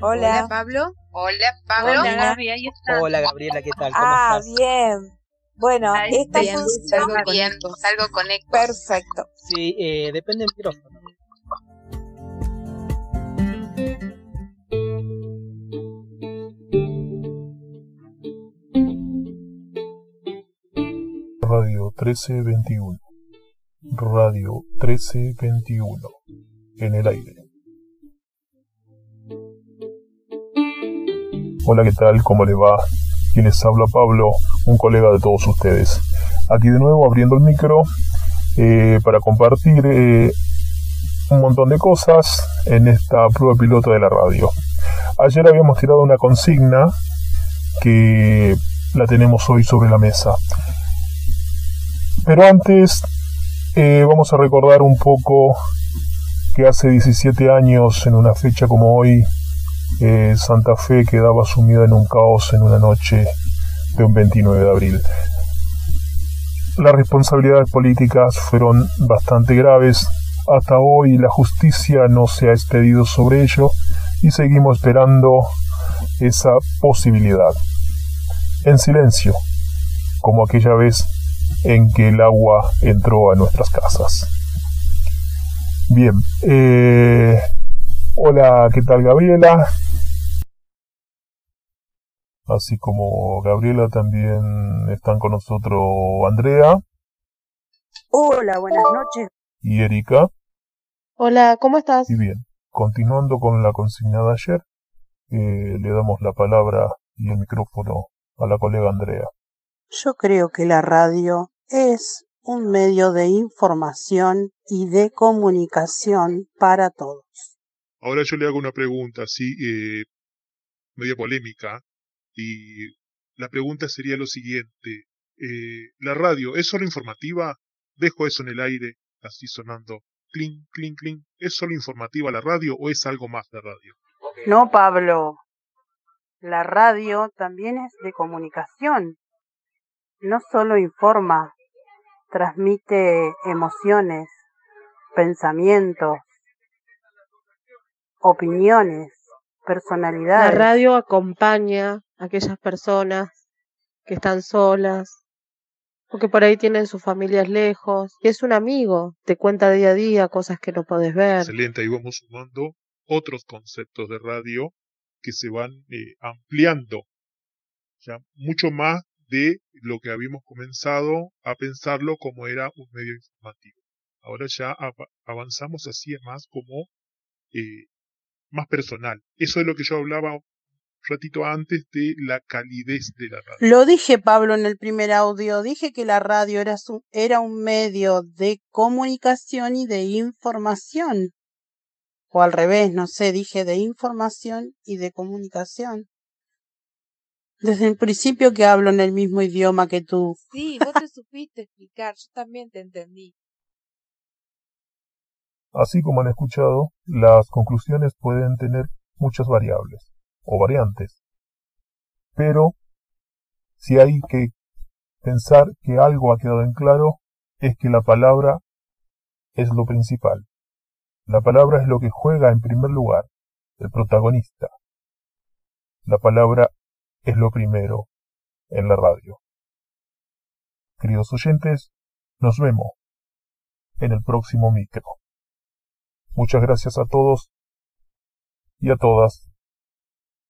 Hola. Pablo. Hola, Pablo. Hola, Gaby, ahí está. Hola Gabriela, ¿qué tal? ¿Cómo Ah, estás? bien. Bueno, Ahí esta bien, función... Salgo bien, salgo con eco. Perfecto. Sí, eh, depende del micrófono. Radio 1321. Radio 1321. En el aire. Hola, ¿qué tal? ¿Cómo le va? Quien les habla Pablo, un colega de todos ustedes. Aquí de nuevo abriendo el micro eh, para compartir eh, un montón de cosas en esta prueba piloto de la radio. Ayer habíamos tirado una consigna que la tenemos hoy sobre la mesa. Pero antes eh, vamos a recordar un poco que hace 17 años, en una fecha como hoy, eh, Santa Fe quedaba sumida en un caos en una noche de un 29 de abril. Las responsabilidades políticas fueron bastante graves. Hasta hoy la justicia no se ha expedido sobre ello y seguimos esperando esa posibilidad. En silencio, como aquella vez en que el agua entró a nuestras casas. Bien, eh, hola, ¿qué tal Gabriela? Así como Gabriela también están con nosotros Andrea Hola, buenas noches. y Erika. Hola, ¿cómo estás? Y bien, continuando con la consigna de ayer, eh, le damos la palabra y el micrófono a la colega Andrea. Yo creo que la radio es un medio de información y de comunicación para todos. Ahora yo le hago una pregunta, así, eh, media polémica, y la pregunta sería lo siguiente. Eh, ¿La radio es solo informativa? Dejo eso en el aire, así sonando. Clink, clink, clink. ¿Es solo informativa la radio o es algo más de radio? No, Pablo. La radio también es de comunicación. No solo informa, transmite emociones, pensamientos, opiniones, La personalidades. radio acompaña aquellas personas que están solas, o que por ahí tienen sus familias lejos, y es un amigo, te cuenta día a día cosas que no podés ver. Excelente, ahí vamos sumando otros conceptos de radio que se van eh, ampliando, ya mucho más de lo que habíamos comenzado a pensarlo como era un medio informativo. Ahora ya av- avanzamos así más como eh, más personal. Eso es lo que yo hablaba ratito antes de la calidez de la radio. Lo dije, Pablo, en el primer audio. Dije que la radio era, su- era un medio de comunicación y de información. O al revés, no sé, dije de información y de comunicación. Desde el principio que hablo en el mismo idioma que tú. Sí, vos te supiste explicar, yo también te entendí. Así como han escuchado, las conclusiones pueden tener muchas variables o variantes. Pero si hay que pensar que algo ha quedado en claro, es que la palabra es lo principal. La palabra es lo que juega en primer lugar, el protagonista. La palabra es lo primero en la radio. Queridos oyentes, nos vemos en el próximo micro. Muchas gracias a todos y a todas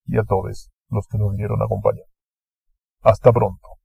y a todos los que nos vinieron a acompañar. Hasta pronto.